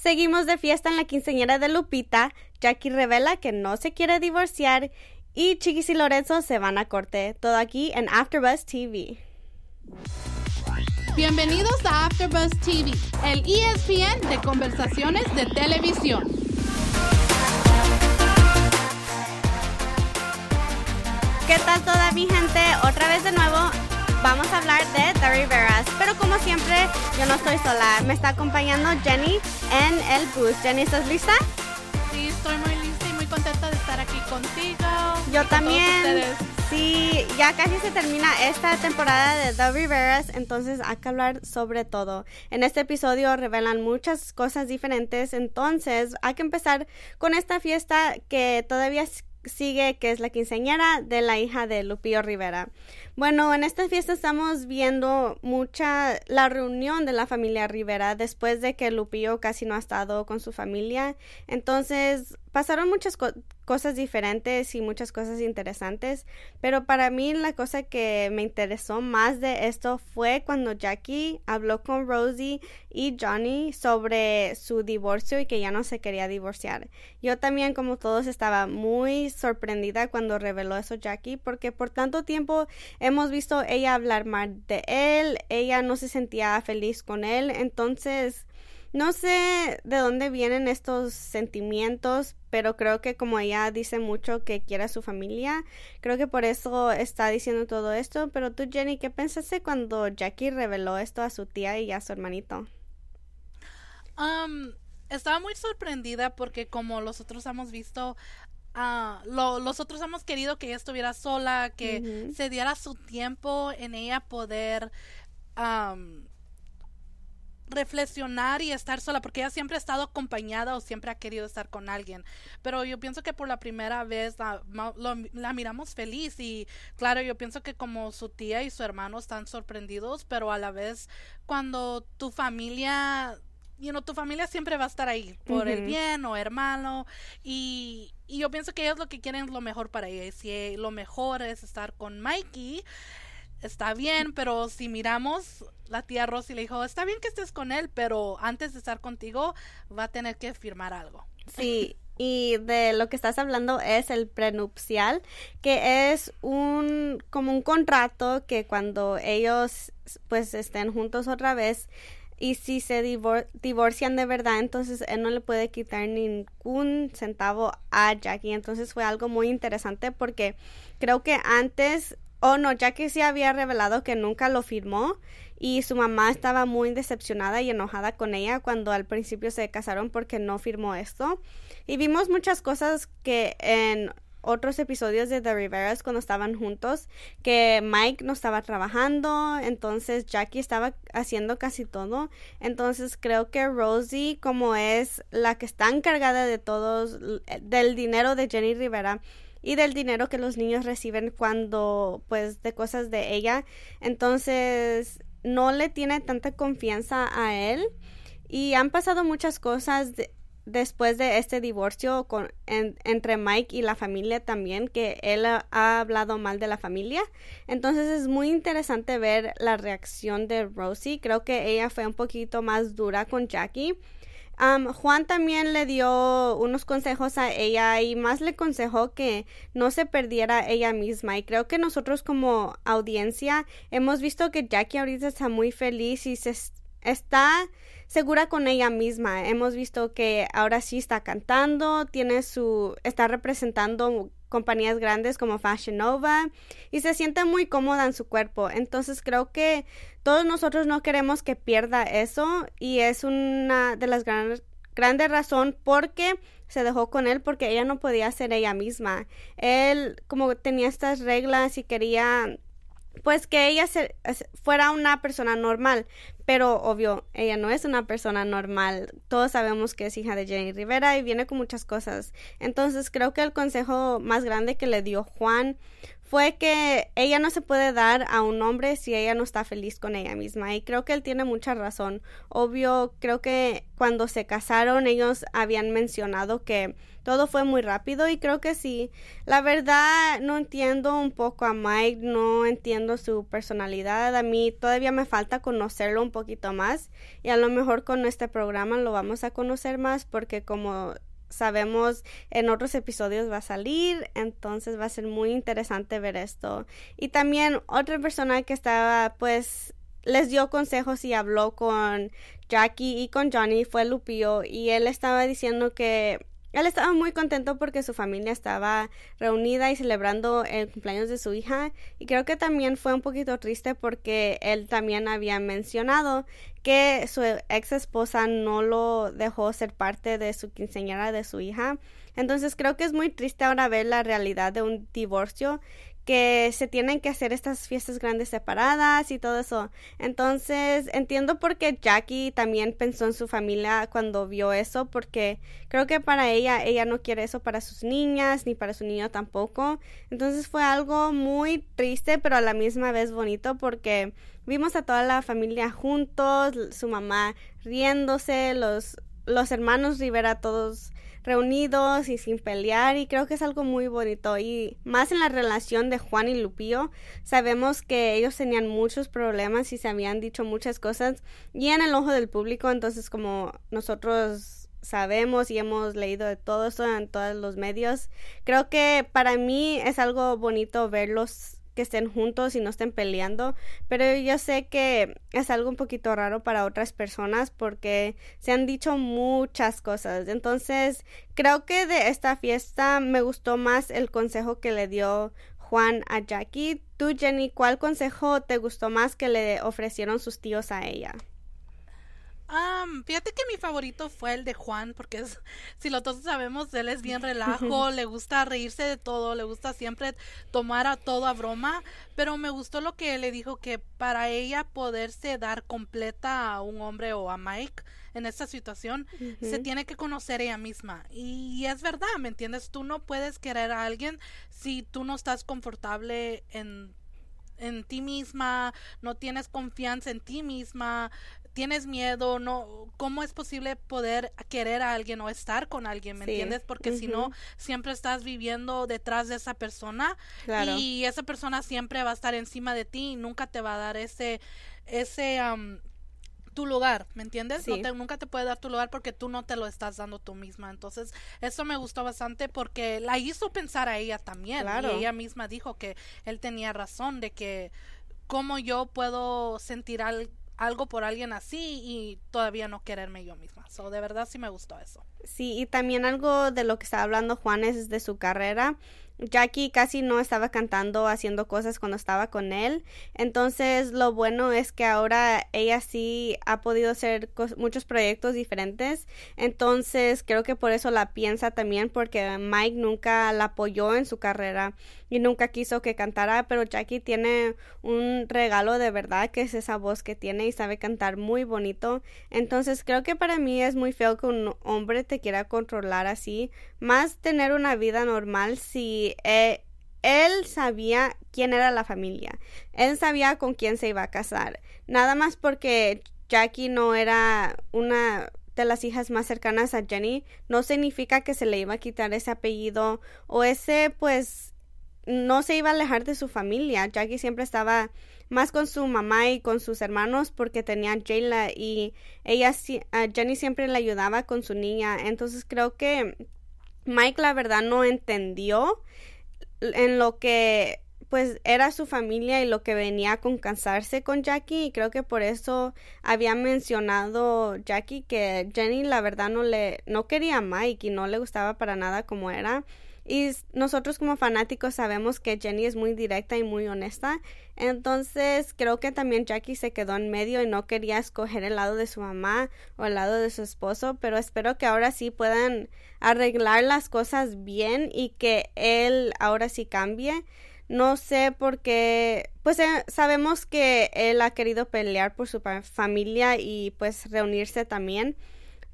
Seguimos de fiesta en la quinceañera de Lupita. Jackie revela que no se quiere divorciar y Chiquis y Lorenzo se van a corte. Todo aquí en AfterBuzz TV. Bienvenidos a AfterBuzz TV, el ESPN de conversaciones de televisión. ¿Qué tal toda mi gente? Otra vez de nuevo vamos a hablar de The Riveras. Pero como siempre, yo no estoy sola. Me está acompañando Jenny en el bus. Jenny, ¿estás lista? Sí, estoy muy lista y muy contenta de estar aquí contigo. Yo también. Sí, ya casi se termina esta temporada de The Riveras, entonces hay que hablar sobre todo. En este episodio revelan muchas cosas diferentes, entonces hay que empezar con esta fiesta que todavía sigue, que es la quinceañera de la hija de Lupillo Rivera. Bueno, en esta fiesta estamos viendo mucha la reunión de la familia Rivera después de que Lupillo casi no ha estado con su familia. Entonces, pasaron muchas cosas diferentes y muchas cosas interesantes, pero para mí la cosa que me interesó más de esto fue cuando Jackie habló con Rosie y Johnny sobre su divorcio y que ya no se quería divorciar. Yo también, como todos, estaba muy sorprendida cuando reveló eso Jackie, porque por tanto tiempo visto ella hablar mal de él, ella no se sentía feliz con él, entonces no sé de dónde vienen estos sentimientos, pero creo que como ella dice mucho que quiere a su familia, creo que por eso está diciendo todo esto. Pero tú, Jenny, ¿qué pensaste cuando Jackie reveló esto a su tía y a su hermanito? Um, estaba muy sorprendida porque como los otros hemos visto, uh, los otros hemos querido que ella estuviera sola, que se diera su tiempo en ella poder... Um, reflexionar y estar sola, porque ella siempre ha estado acompañada o siempre ha querido estar con alguien. Pero yo pienso que por la primera vez la, la, miramos feliz y claro, yo pienso que como su tía y su hermano están sorprendidos, pero a la vez cuando tu familia you know, tu familia siempre va a estar ahí por el bien o hermano y, y, yo pienso que ellos lo que quieren es lo mejor para ella y si lo mejor es estar con Mikey está bien, pero si miramos, la tía Rosy le dijo, está bien que estés con él, pero antes de estar contigo va a tener que firmar algo. Sí. Y de lo que estás hablando es el prenupcial, que es un como un contrato que cuando ellos pues estén juntos otra vez y si se divorcian de verdad, entonces él no le puede quitar ningún centavo a Jackie. Entonces fue algo muy interesante porque creo que antes Oh, no, Jackie sí había revelado que nunca lo firmó y su mamá estaba muy decepcionada y enojada con ella cuando al principio se casaron porque no firmó esto. Y vimos muchas cosas que en otros episodios de The Riveras cuando estaban juntos, que Mike no estaba trabajando, entonces Jackie estaba haciendo casi todo. Entonces creo que Rosie, como es la que está encargada de todos, del dinero de Jenny Rivera, y del dinero que los niños reciben cuando pues de cosas de ella entonces no le tiene tanta confianza a él y han pasado muchas cosas después de este divorcio con, entre Mike y la familia también, que él ha, hablado mal de la familia. Entonces es muy interesante ver la reacción de Rosie. Creo que ella fue un poquito más dura con Jackie Juan también le dio unos consejos a ella y más le aconsejó que no se perdiera ella misma. Y creo que nosotros como audiencia hemos visto que Jackie ahorita está muy feliz y se está segura con ella misma. Hemos visto que ahora sí está cantando, tiene su, está representando compañías grandes como Fashion Nova y se siente muy cómoda en su cuerpo. Entonces creo que todos nosotros no queremos que pierda eso y es una de las grandes grandes razón porque se dejó con él porque ella no podía ser ella misma. Él como tenía estas reglas y quería pues que ella fuera una persona normal, pero obvio, ella no es una persona normal. Todos sabemos que es hija de Jenny Rivera y viene con muchas cosas. Entonces creo que el consejo más grande que le dio Juan fue que ella no se puede dar a un hombre si ella no está feliz con ella misma y creo que él tiene mucha razón. Obvio, creo que cuando se casaron ellos habían mencionado que todo fue muy rápido y creo que sí. La verdad no entiendo un poco a Mike, no entiendo su personalidad. A mí todavía me falta conocerlo un poquito más y a lo mejor con este programa lo vamos a conocer más porque como sabemos en otros episodios va a salir, entonces va a ser muy interesante ver esto. Y también otra persona que estaba pues les dio consejos y habló con Jackie y con Johnny fue Lupio y él estaba diciendo que él estaba muy contento porque su familia estaba reunida y celebrando el cumpleaños de su hija y creo que también fue un poquito triste porque él también había mencionado que su ex esposa no lo dejó ser parte de su quinceañera de su hija. Entonces creo que es muy triste ahora ver la realidad de un divorcio que se tienen que hacer estas fiestas grandes separadas y todo eso. Entonces, entiendo por qué Jackie también pensó en su familia cuando vio eso, porque creo que para ella, ella no quiere eso para sus niñas, ni para su niño tampoco. Entonces fue algo muy triste, pero a la misma vez bonito, porque vimos a toda la familia juntos, su mamá riéndose, los, los hermanos Rivera todos reunidos y sin pelear y creo que es algo muy bonito y más en la relación de Juan y Lupillo sabemos que ellos tenían muchos problemas y se habían dicho muchas cosas y en el ojo del público entonces como nosotros sabemos y hemos leído de todo eso en todos los medios creo que para mí es algo bonito verlos estén juntos y no estén peleando, pero yo sé que es algo un poquito raro para otras personas porque se han dicho muchas cosas. Entonces, creo que de esta fiesta me gustó más el consejo que le dio Juan a Jackie. Tú, Jenny, ¿cuál consejo te gustó más que le ofrecieron sus tíos a ella? Fíjate que mi favorito fue el de Juan, porque es, si lo todos sabemos, él es bien relajo, le gusta reírse de todo, le gusta siempre tomar a todo a broma, pero me gustó lo que le dijo que para ella poderse dar completa a un hombre o a Mike en esta situación, se tiene que conocer ella misma. Y es verdad, ¿me entiendes? Tú no puedes querer a alguien si tú no estás confortable en en ti misma, no tienes confianza en ti misma, tienes miedo, no, ¿cómo es posible poder querer a alguien o estar con alguien, me entiendes? Porque si no, siempre estás viviendo detrás de esa persona y esa persona siempre va a estar encima de ti y nunca te va a dar ese, ese, tu lugar, ¿me entiendes? nunca te puede dar tu lugar porque tú no te lo estás dando tú misma. Entonces, eso me gustó bastante porque la hizo pensar a ella también. Y ella misma dijo que él tenía razón de que cómo yo puedo sentir al, algo por alguien así y todavía no quererme yo misma. So, de verdad sí me gustó eso. Sí, y también algo de lo que está hablando Juan es de su carrera. Jackie casi no estaba cantando, haciendo cosas cuando estaba con él. Entonces, lo bueno es que ahora ella sí ha podido hacer muchos proyectos diferentes. Entonces, creo que por eso la piensa también, porque Mike nunca la apoyó en su carrera y nunca quiso que cantara. Pero Jackie tiene un regalo de verdad, que es esa voz que tiene y sabe cantar muy bonito. Entonces, creo que para mí es muy feo que un hombre te quiera controlar así. Más tener una vida normal si eh, él sabía quién era la familia. Él sabía con quién se iba a casar. Nada más porque Jackie no era una de las hijas más cercanas a Jenny, no significa que se le iba a quitar ese apellido o ese, pues, no se iba a alejar de su familia. Jackie siempre estaba más con su mamá y con sus hermanos porque tenía Jayla y ella, Jenny siempre le ayudaba con su niña. Entonces creo que Mike la verdad no entendió en lo que pues era su familia y lo que venía con cansarse con Jackie y creo que por eso había mencionado Jackie que Jenny la verdad no le no quería a Mike y no le gustaba para nada como era y nosotros como fanáticos sabemos que Jenny es muy directa y muy honesta. Entonces creo que también Jackie se quedó en medio y no quería escoger el lado de su mamá o el lado de su esposo. Pero espero que ahora sí puedan arreglar las cosas bien y que él ahora sí cambie. No sé por qué, pues eh, sabemos que él ha querido pelear por su familia y pues reunirse también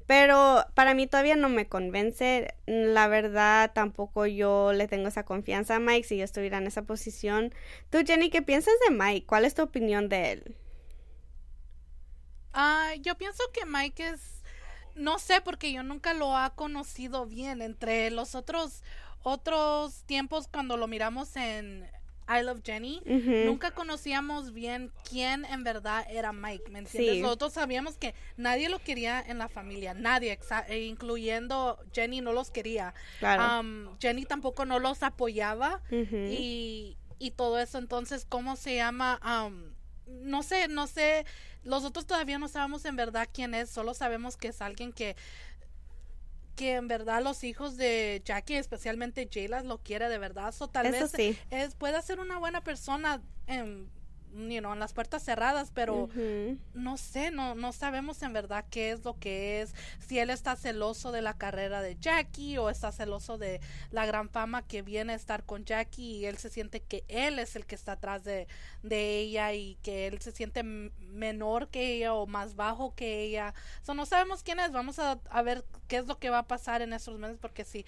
Pero para mí todavía no me convence. La verdad, tampoco yo le tengo esa confianza a Mike si yo estuviera en esa posición. Tú, Jenny, ¿qué piensas de Mike? ¿Cuál es tu opinión de él? Ah, yo pienso que Mike es no sé porque yo nunca lo ha conocido bien entre los otros otros tiempos cuando lo miramos en I Love Jenny, nunca conocíamos bien quién en verdad era Mike, ¿me entiendes? Nosotros sabíamos que nadie lo quería en la familia, nadie, e incluyendo Jenny no los quería. Um, Jenny tampoco no los apoyaba y, y todo eso, entonces, ¿cómo se llama? Um, no sé, no sé, los otros todavía no sabemos en verdad quién es, solo sabemos que es alguien que que en verdad los hijos de Jackie, especialmente Jayla, lo quiere de verdad. o tal vez es, puede ser una buena persona en you know, en las puertas cerradas, pero no sé, no, no sabemos en verdad qué es lo que es, si él está celoso de la carrera de Jackie o está celoso de la gran fama que viene a estar con Jackie y él se siente que él es el que está atrás de, de ella y que él se siente menor que ella o más bajo que ella. So, no sabemos quién es, vamos a, a ver qué es lo que va a pasar en estos meses porque si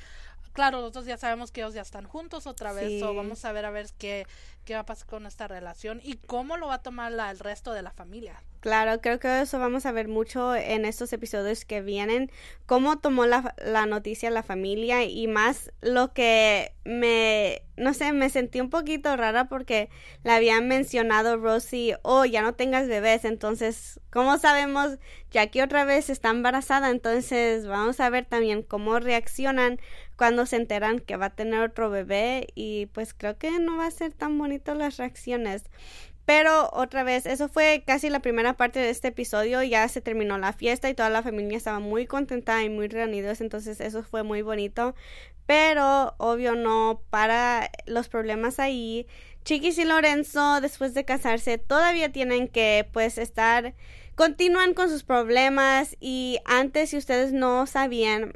claro, nosotros ya sabemos que ellos ya están juntos otra vez, o vamos a ver a ver qué, qué va a pasar con esta relación y cómo lo va a tomar la, el resto de la familia. Claro, creo que eso vamos a ver mucho en estos episodios que vienen, cómo tomó la, la noticia la familia y más lo que me, no sé, me sentí un poquito rara porque le habían mencionado Rosie, oh, ya no tengas bebés, entonces, ¿cómo sabemos? Que otra vez está embarazada, entonces vamos a ver también cómo reaccionan cuando se enteran que va a tener otro bebé y pues creo que no va a ser tan bonito las reacciones. Pero otra vez, eso fue casi la primera parte de este episodio. Ya se terminó la fiesta y toda la familia estaba muy contenta y muy reunidos. Entonces eso fue muy bonito. Pero obvio no para los problemas ahí. Chiquis y Lorenzo, después de casarse, todavía tienen que pues estar... Continúan con sus problemas y antes, si ustedes no sabían,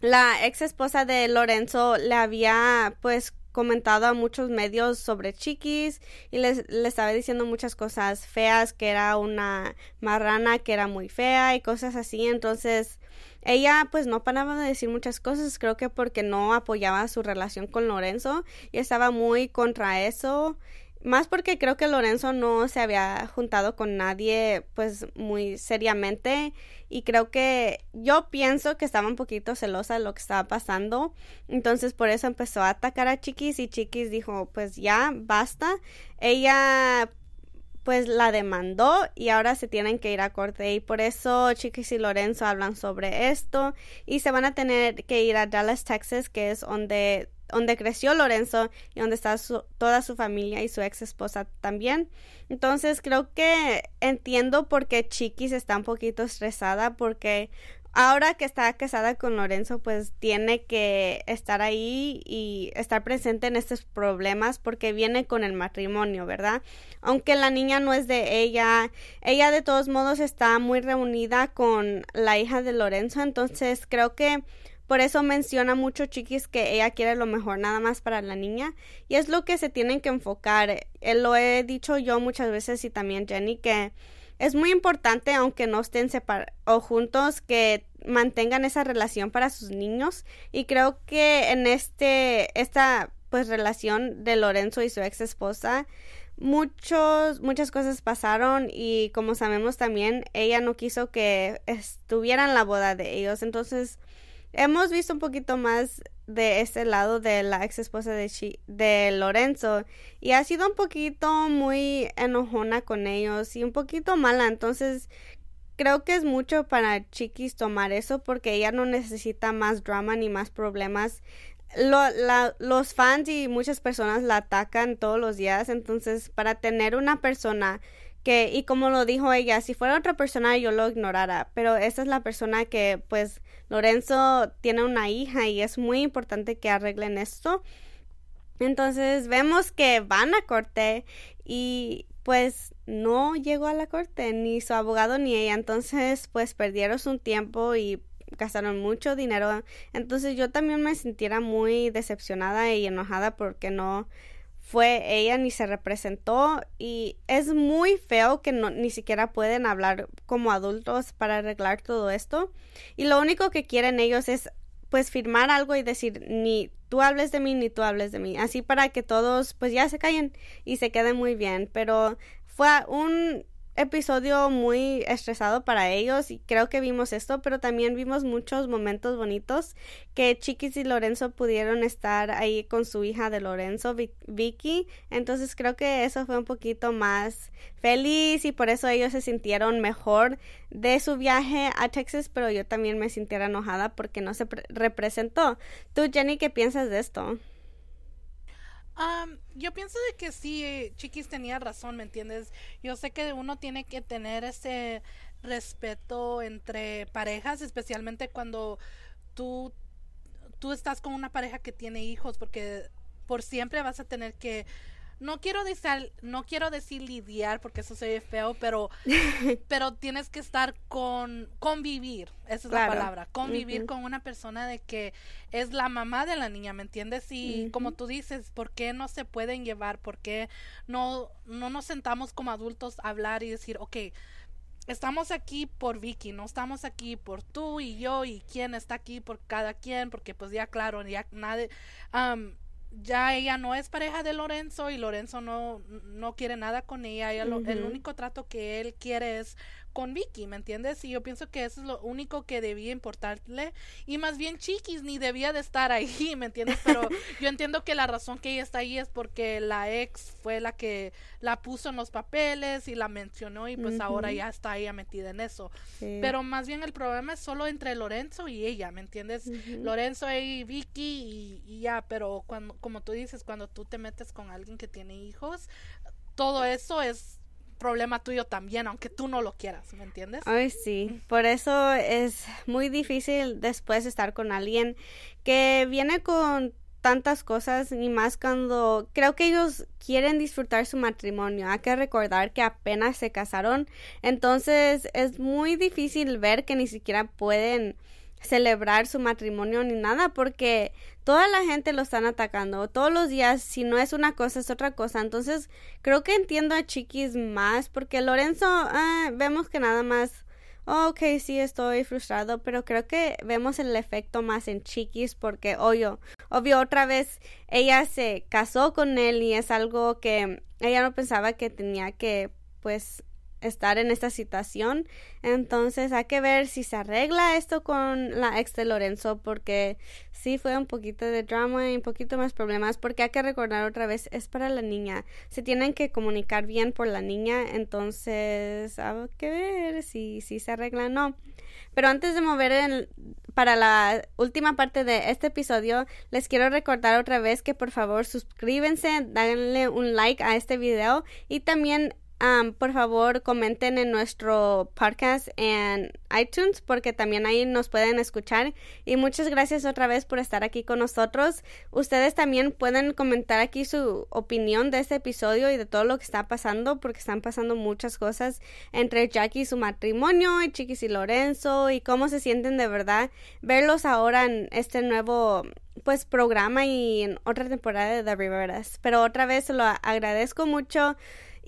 la ex esposa de Lorenzo le había pues comentado a muchos medios sobre Chiquis y les, les estaba diciendo muchas cosas feas, que era una marrana que era muy fea y cosas así. Entonces, ella pues no paraba de decir muchas cosas, creo que porque no apoyaba su relación con Lorenzo y estaba muy contra eso más porque creo que Lorenzo no se había juntado con nadie pues muy seriamente y creo que yo pienso que estaba un poquito celosa de lo que estaba pasando. Entonces por eso empezó a atacar a Chiquis y Chiquis dijo pues ya basta. Ella pues la demandó y ahora se tienen que ir a corte y por eso Chiquis y Lorenzo hablan sobre esto y se van a tener que ir a Dallas, Texas, que es donde donde creció Lorenzo y donde está toda su familia y su ex esposa también. Entonces creo que entiendo por qué Chiquis está un poquito estresada porque ahora que está casada con Lorenzo pues tiene que estar ahí y estar presente en estos problemas porque viene con el matrimonio, ¿verdad? Aunque la niña no es de ella, ella de todos modos está muy reunida con la hija de Lorenzo, entonces creo que por eso menciona mucho Chiquis que ella quiere lo mejor nada más para la niña y es lo que se tienen que enfocar. Eh, lo he dicho yo muchas veces y también Jenny que es muy importante aunque no estén separados o juntos que mantengan esa relación para sus niños. Y creo que en este esta pues relación de Lorenzo y su ex esposa muchos muchas cosas pasaron y como sabemos también ella no quiso que estuvieran la boda de ellos. Entonces hemos visto un poquito más de ese lado de la ex esposa de, de Lorenzo y ha sido un poquito muy enojona con ellos y un poquito mala. Entonces creo que es mucho para Chiquis tomar eso porque ella no necesita más drama ni más problemas. Los fans y muchas personas la atacan todos los días. Entonces para tener una persona que y como lo dijo ella si fuera otra persona yo lo ignorara pero esa es la persona que pues Lorenzo tiene una hija y es muy importante que arreglen esto. Entonces vemos que van a corte y pues no llegó a la corte ni su abogado ni ella. Entonces pues perdieron su tiempo y gastaron mucho dinero. Entonces yo también me sintiera muy decepcionada y enojada porque no fue ella ni se representó y es muy feo que no, ni siquiera pueden hablar como adultos para arreglar todo esto. Y lo único que quieren ellos es pues firmar algo y decir ni tú hables de mí ni tú hables de mí así para que todos pues ya se callen y se queden muy bien. Pero fue un episodio muy estresado para ellos y creo que vimos esto, pero también vimos muchos momentos bonitos que Chiquis y Lorenzo pudieron estar ahí con su hija de Lorenzo, Vicky. Entonces creo que eso fue un poquito más feliz y por eso ellos se sintieron mejor de su viaje a Texas, pero yo también me sintiera enojada porque no se representó. Tú, Jenny, ¿qué piensas de esto? Yo pienso de que sí, Chiquis tenía razón, ¿me entiendes? Yo sé que uno tiene que tener ese respeto entre parejas, especialmente cuando tú, tú estás con una pareja que tiene hijos, porque por siempre vas a tener que no quiero decir, no quiero decir lidiar porque eso se ve feo, pero, pero tienes que estar con, convivir, esa es la palabra, convivir con una persona de que es la mamá de la niña, ¿me entiendes? Y como tú dices, ¿por qué no se pueden llevar? ¿Por qué no, no nos sentamos como adultos a hablar y decir, ok, estamos aquí por Vicky, no estamos aquí por tú y yo y quién está aquí por cada quien, porque pues ya claro, ya nadie, ya ella no es pareja de Lorenzo y Lorenzo no, no quiere nada con ella. El único trato que él quiere es con Vicky, ¿me entiendes? Y yo pienso que eso es lo único que debía importarle. Y más bien Chiquis ni debía de estar ahí, ¿me entiendes? Pero yo entiendo que la razón que ella está ahí es porque la ex fue la que la puso en los papeles y la mencionó y pues ahora ya está ella metida en eso. Pero más bien el problema es solo entre Lorenzo y ella, ¿me entiendes? Lorenzo y Vicky y, y ya, pero cuando, como tú dices, cuando tú te metes con alguien que tiene hijos, todo eso es problema tuyo también, aunque tú no lo quieras, ¿me entiendes? Ay, sí, por eso es muy difícil después estar con alguien que viene con tantas cosas ni más cuando creo que ellos quieren disfrutar su matrimonio. Hay que recordar que apenas se casaron, entonces es muy difícil ver que ni siquiera pueden celebrar su matrimonio ni nada porque toda la gente lo están atacando todos los días si no es una cosa es otra cosa. Entonces creo que entiendo a Chiquis más porque Lorenzo ah, vemos que nada más oh, ok sí estoy frustrado pero creo que vemos el efecto más en Chiquis porque obvio obvio otra vez ella se casó con él y es algo que ella no pensaba que tenía que pues estar en esta situación. Entonces hay que ver si se arregla esto con la ex de Lorenzo porque sí fue un poquito de drama y un poquito más problemas porque hay que recordar otra vez es para la niña. Se tienen que comunicar bien por la niña. Entonces hay que ver si, si se arregla o no. Pero antes de mover para la última parte de este episodio, les quiero recordar otra vez que por favor suscríbense, denle un like a este video y también por favor comenten en nuestro podcast en iTunes porque también ahí nos pueden escuchar y muchas gracias otra vez por estar aquí con nosotros. Ustedes también pueden comentar aquí su opinión de este episodio y de todo lo que está pasando porque están pasando muchas cosas entre Jackie y su matrimonio y Chiquis y Lorenzo y cómo se sienten de verdad verlos ahora en este nuevo pues programa y en otra temporada de The Riveras. Pero otra vez lo agradezco mucho.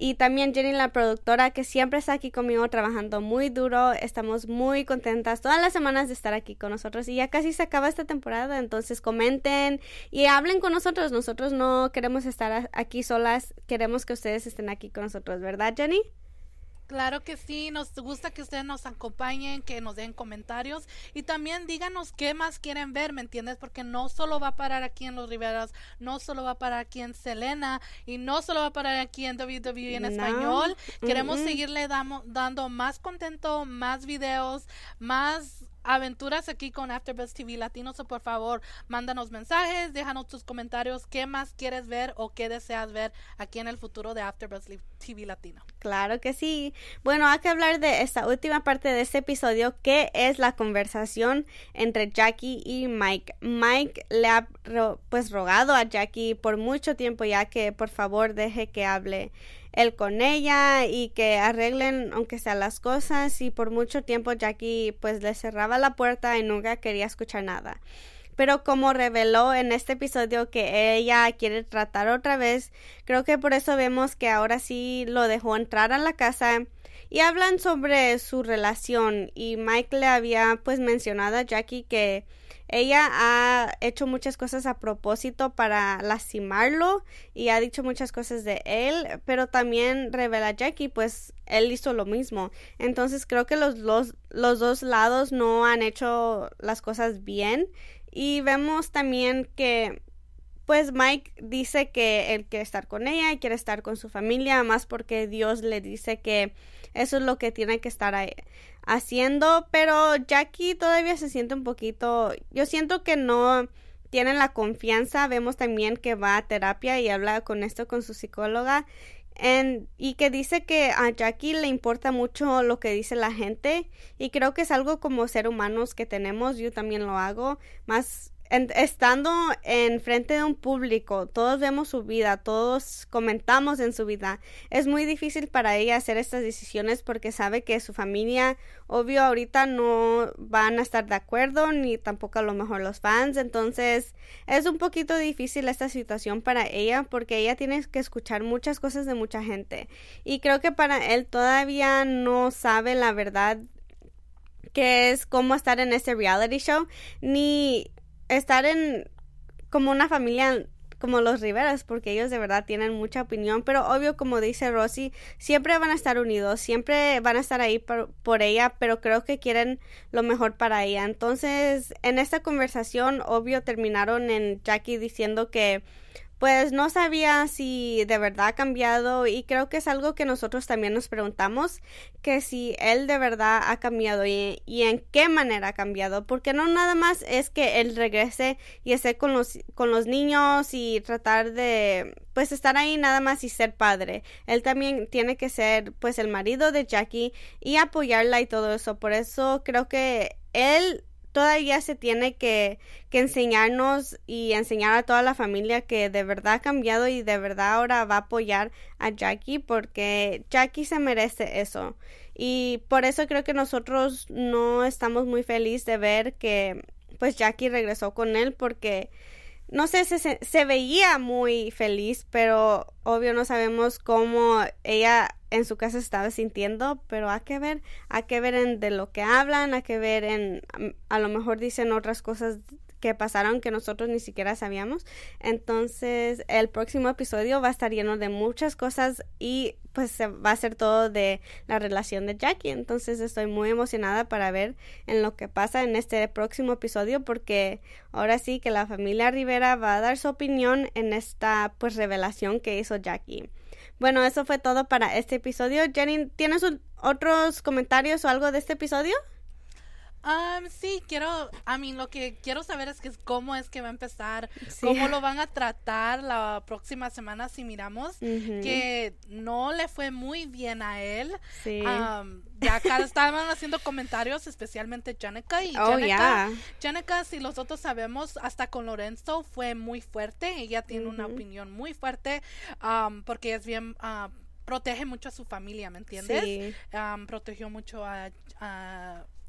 Y también Jenny, la productora, que siempre está aquí conmigo trabajando muy duro. Estamos muy contentas todas las semanas de estar aquí con nosotros. Y ya casi se acaba esta temporada, entonces comenten y hablen con nosotros. Nosotros no queremos estar aquí solas, queremos que ustedes estén aquí con nosotros, ¿verdad, Jenny? Claro que sí, nos gusta que ustedes nos acompañen, que nos den comentarios y también díganos qué más quieren ver, ¿me entiendes? Porque no solo va a parar aquí en Los Riveras, no solo va a parar aquí en Selena y no solo va a parar aquí en WWE en español. Queremos seguirle dando más contento, más videos, más aventuras aquí con AfterBuzz TV Latino. Por favor, mándanos mensajes, déjanos tus comentarios, qué más quieres ver o qué deseas ver aquí en el futuro de AfterBuzz TV Latino. Claro que sí. Bueno, hay que hablar de esta última parte de este episodio, que es la conversación entre Jackie y Mike. Mike le ha pues rogado a Jackie por mucho tiempo ya que por favor deje que hable él con ella y que arreglen aunque sea las cosas y por mucho tiempo Jackie pues le cerraba la puerta y nunca quería escuchar nada. pero como reveló en este episodio que ella quiere tratar otra vez, creo que por eso vemos que ahora sí lo dejó entrar a la casa y hablan sobre su relación y Mike le había pues mencionado a Jackie que ella ha hecho muchas cosas a propósito para lastimarlo y ha dicho muchas cosas de él, pero también revela a Jackie, pues él hizo lo mismo. Entonces creo que los, los, los dos lados no han hecho las cosas bien y vemos también que pues Mike dice que él quiere estar con ella y quiere estar con su familia, más porque Dios le dice que eso es lo que tiene que estar haciendo, pero Jackie todavía se siente un poquito, yo siento que no tiene la confianza, vemos también que va a terapia y habla con esto con su psicóloga y que dice que a Jackie le importa mucho lo que dice la gente y creo que es algo como ser humanos que tenemos, yo también lo hago, más estando en frente de un público, todos vemos su vida, todos comentamos en su vida. Es muy difícil para ella hacer estas decisiones porque sabe que su familia, obvio, ahorita no van a estar de acuerdo, ni tampoco a lo mejor los fans. Entonces, es un poquito difícil esta situación para ella porque ella tiene que escuchar muchas cosas de mucha gente. Y creo que para él todavía no sabe la verdad que es cómo estar en este reality show, ni estar en como una familia como los Riveras, porque ellos de verdad tienen mucha opinión, pero obvio, como dice Rosy, siempre van a estar unidos, siempre van a estar ahí por, por, ella, pero creo que quieren lo mejor para ella. Entonces, en esta conversación, obvio, terminaron en Jackie diciendo que pues no sabía si de verdad ha cambiado y creo que es algo que nosotros también nos preguntamos, que si él de verdad ha cambiado y, en qué manera ha cambiado, porque no nada más es que él regrese y esté con los, con los niños y tratar de pues estar ahí nada más y ser padre. Él también tiene que ser pues el marido de Jackie y apoyarla y todo eso. Por eso creo que él todavía se tiene que, que, enseñarnos y enseñar a toda la familia que de verdad ha cambiado y de verdad ahora va a apoyar a Jackie porque Jackie se merece eso. Y por eso creo que nosotros no estamos muy felices de ver que pues Jackie regresó con él porque no sé, se, se veía muy feliz, pero obvio no sabemos cómo ella en su casa estaba sintiendo, pero hay que ver, hay que ver en de lo que hablan, hay que ver en, a lo mejor dicen otras cosas que pasaron que nosotros ni siquiera sabíamos. Entonces, el próximo episodio va a estar lleno de muchas cosas y pues va a ser todo de la relación de Jackie. Entonces, estoy muy emocionada para ver en lo que pasa en este próximo episodio porque ahora sí que la familia Rivera va a dar su opinión en esta pues revelación que hizo Jackie. Bueno, eso fue todo para este episodio. Jenny, ¿tienes otros comentarios o algo de este episodio? Um, sí, quiero, a mí lo que quiero saber es que cómo es que va a empezar, cómo lo van a tratar la próxima semana si miramos que no le fue muy bien a él. Sí. Ya acá estaban haciendo comentarios, especialmente Janica y oh, Janica, si los otros sabemos, hasta con Lorenzo fue muy fuerte. Ella tiene una opinión muy fuerte porque es bien uh, protege mucho a su familia, ¿me entiendes? Sí. protegió mucho a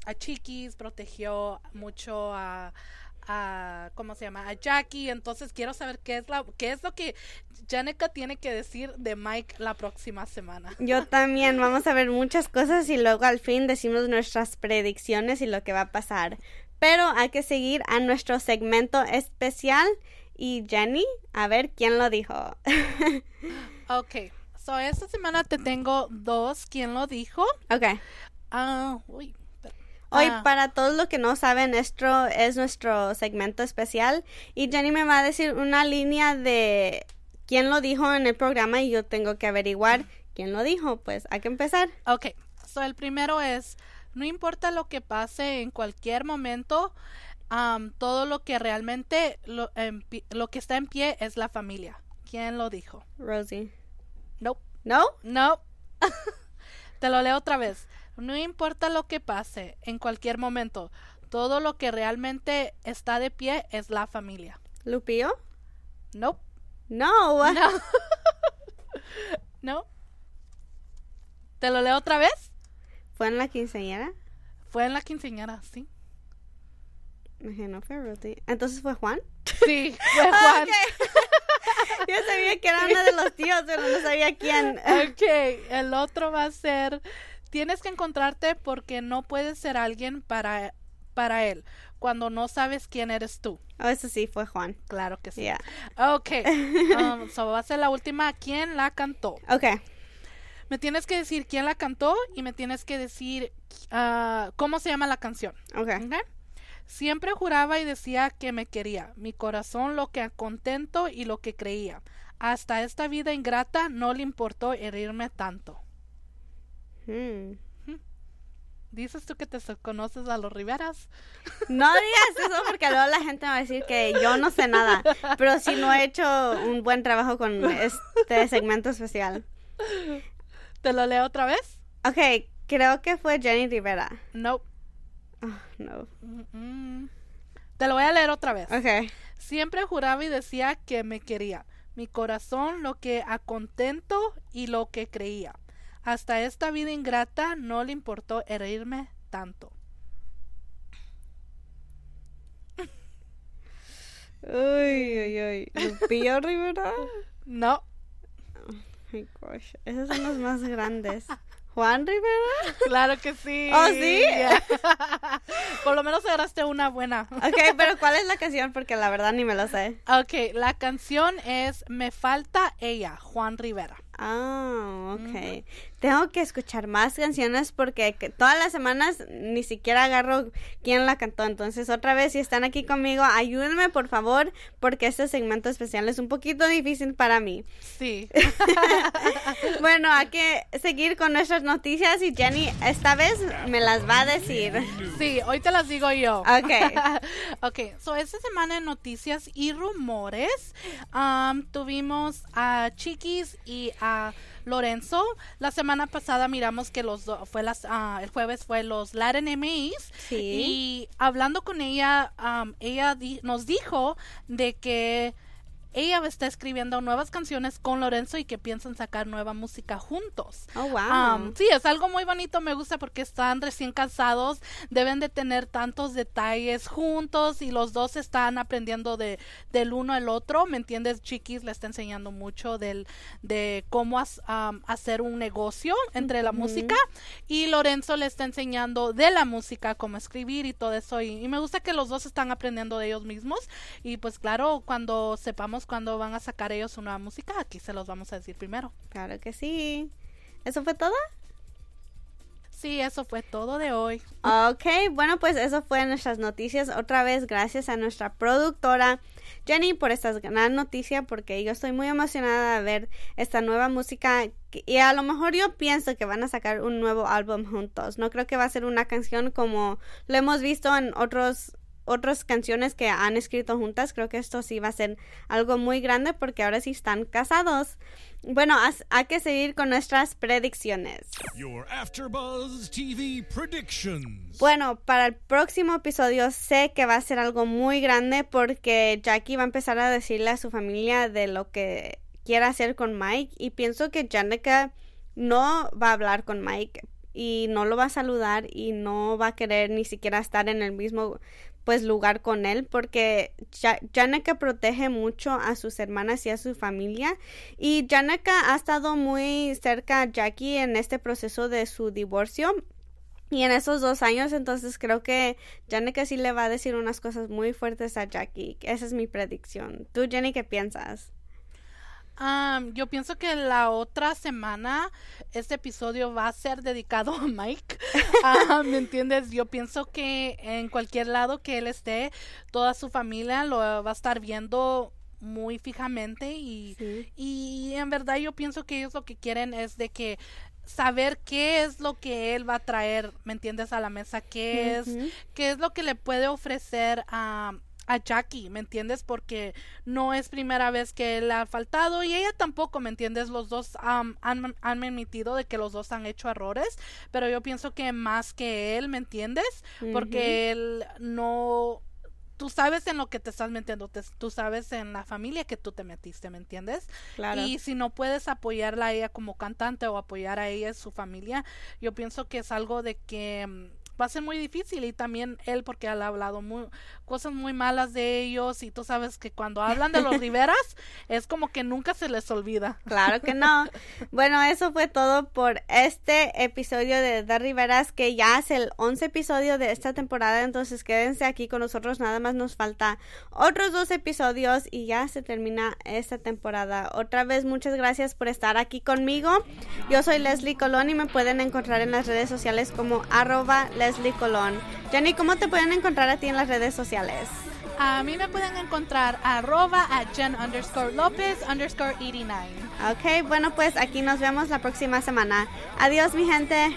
a Chiquis, protegió mucho a, a ¿cómo se llama? a Jackie, entonces quiero saber qué es la qué es lo que Janica tiene que decir de Mike la próxima semana. Yo también, vamos a ver muchas cosas y luego al fin decimos nuestras predicciones y lo que va a pasar. Pero hay que seguir a nuestro segmento especial y Jenny, a ver quién lo dijo. ok. So, esta semana te tengo dos. ¿Quién lo dijo? Ok. Ah, uy, Hoy, ah. para todos los que no saben, esto es nuestro segmento especial y Jenny me va a decir una línea de quién lo dijo en el programa y yo tengo que averiguar quién lo dijo. Pues hay que empezar. Ok, so el primero es, no importa lo que pase en cualquier momento, todo lo que realmente, lo, lo que está en pie es la familia. ¿Quién lo dijo? Rosie. No. ¿No? No. Te lo leo otra vez. No importa lo que pase en cualquier momento, todo lo que realmente está de pie es la familia. ¿Lupio? No. No. No. no. ¿Te lo leo otra vez? ¿Fue en la quinceañera? Fue en la quinceañera, sí. No fue Ruthie. Entonces fue Juan. Sí, fue Juan. Yo sabía que era uno de los tíos, pero no sabía quién. Ok, el otro va a ser, tienes que encontrarte porque no puedes ser alguien para, para él cuando no sabes quién eres tú. Oh, eso sí, fue Juan. Claro que sí. Yeah. Ok, um, so va a ser la última. ¿Quién la cantó? Ok. Me tienes que decir quién la cantó y me tienes que decir ah, cómo se llama la canción. Siempre juraba y decía que me quería, mi corazón lo que contento y lo que creía. Hasta esta vida ingrata no le importó herirme tanto. Hmm. Dices tú que te conoces a los Riveras. No digas eso porque luego la gente va a decir que yo no sé nada. Pero sí no he hecho un buen trabajo con este segmento especial. ¿Te lo leo otra vez? Ok, creo que fue Jenny Rivera. No. Oh, no. Mm, mm. Te lo voy a leer otra vez. Ok. Siempre juraba y decía que me quería. Mi corazón lo que a contento y lo que creía. Hasta esta vida ingrata no le importó herirme tanto. Uy, uy, uy. ¿Lupillo Rivera? No, My gosh. Esos son los más grandes. ¿Juan Rivera? claro que sí. ¿Oh, sí? Por lo menos agarraste una buena. Ok, pero ¿cuál es la canción? Porque la verdad ni me lo sé. Ok, la canción es Me falta ella, Juan Rivera. Ah, ok. Tengo que escuchar más canciones porque que- todas las semanas ni siquiera agarro quién la cantó. Entonces, otra vez, si están aquí conmigo, ayúdenme por favor, porque este segmento especial es un poquito difícil para mí. Sí. Bueno, hay que seguir con nuestras noticias y Jenny esta vez me las va a decir. Sí, hoy te las digo yo. Ok. ok, so esta semana en noticias y rumores um, tuvimos a Chiquis y a Lorenzo. La semana pasada miramos que los do- fue las ah, el jueves fue los Latin MAs Sí. y hablando con ella um, ella di- nos dijo de que ella está escribiendo nuevas canciones con Lorenzo y que piensan sacar nueva música juntos. Oh, wow. Um, sí, es algo muy bonito, me gusta porque están recién casados, deben de tener tantos detalles juntos y los dos están aprendiendo de, del uno al otro, ¿me entiendes? Chiquis le está enseñando mucho del, de cómo um, hacer un negocio entre la música y Lorenzo le está enseñando de la música, cómo escribir y todo eso y, y me gusta que los dos están aprendiendo de ellos mismos y pues claro, cuando sepamos cuándo van a sacar ellos su nueva música, aquí se los vamos a decir primero. Claro que sí. ¿Eso fue todo? Sí, eso fue todo de hoy. Ok, bueno, pues eso fue nuestras noticias. Otra vez, gracias a nuestra productora Jenny por esta gran noticia, porque yo estoy muy emocionada de ver esta nueva música. Y a lo mejor yo pienso que van a sacar un nuevo álbum juntos. No creo que va a ser una canción como lo hemos visto en otros otras canciones que han escrito juntas. Creo que esto sí va a ser algo muy grande porque ahora sí están casados. Bueno, hay que seguir con nuestras predicciones. Your AfterBuzz TV predictions. Bueno, para el próximo episodio sé que va a ser algo muy grande porque Jackie va a empezar a decirle a su familia de lo que quiere hacer con Mike y pienso que Janica no va a hablar con Mike y no lo va a saludar y no va a querer ni siquiera estar en el mismo pues lugar con él porque Ja- Janica protege mucho a sus hermanas y a su familia y Janica ha estado muy cerca a Jackie en este proceso de su divorcio y en esos dos años, entonces creo que Janica sí le va a decir unas cosas muy fuertes a Jackie. Esa es mi predicción. ¿Tú, Jenny, qué piensas? Am, yo pienso que la otra semana este episodio va a ser dedicado a Mike. Ah, ¿Me entiendes? Yo pienso que en cualquier lado que él esté, toda su familia lo va a estar viendo muy fijamente y, Sí. y en verdad yo pienso que ellos lo que quieren es de que saber qué es lo que él va a traer, ¿me entiendes? A la mesa, qué es, qué es lo que le puede ofrecer a, a Jackie, ¿me entiendes? Porque no es primera vez que él ha faltado y ella tampoco, ¿me entiendes? Los dos am, han, han admitido de que los dos han hecho errores, pero yo pienso que más que él, ¿me entiendes? Porque él no... Tú sabes en lo que te estás metiendo, te- tú sabes en la familia que tú te metiste, ¿me entiendes? Claro. Y si no puedes apoyarla a ella como cantante o apoyar a ella y su familia, yo pienso que es algo de que mm, va a ser muy difícil y también él porque él ha hablado muy, cosas muy malas de ellos y tú sabes que cuando hablan de los Riveras es como que nunca se les olvida. Claro que no. Bueno, eso fue todo por este episodio de The Riveras que ya es el 11 episodio de esta temporada, entonces quédense aquí con nosotros, nada más nos falta otros dos episodios y ya se termina esta temporada. Otra vez muchas gracias por estar aquí conmigo. Yo soy Leslie Colón y me pueden encontrar en las redes sociales como arroba Leslie Colón. Jenny, ¿cómo te pueden encontrar a ti en las redes sociales? A mí me pueden encontrar arroba a Jen underscore López underscore 89. Ok, bueno pues aquí nos vemos la próxima semana. Adiós mi gente.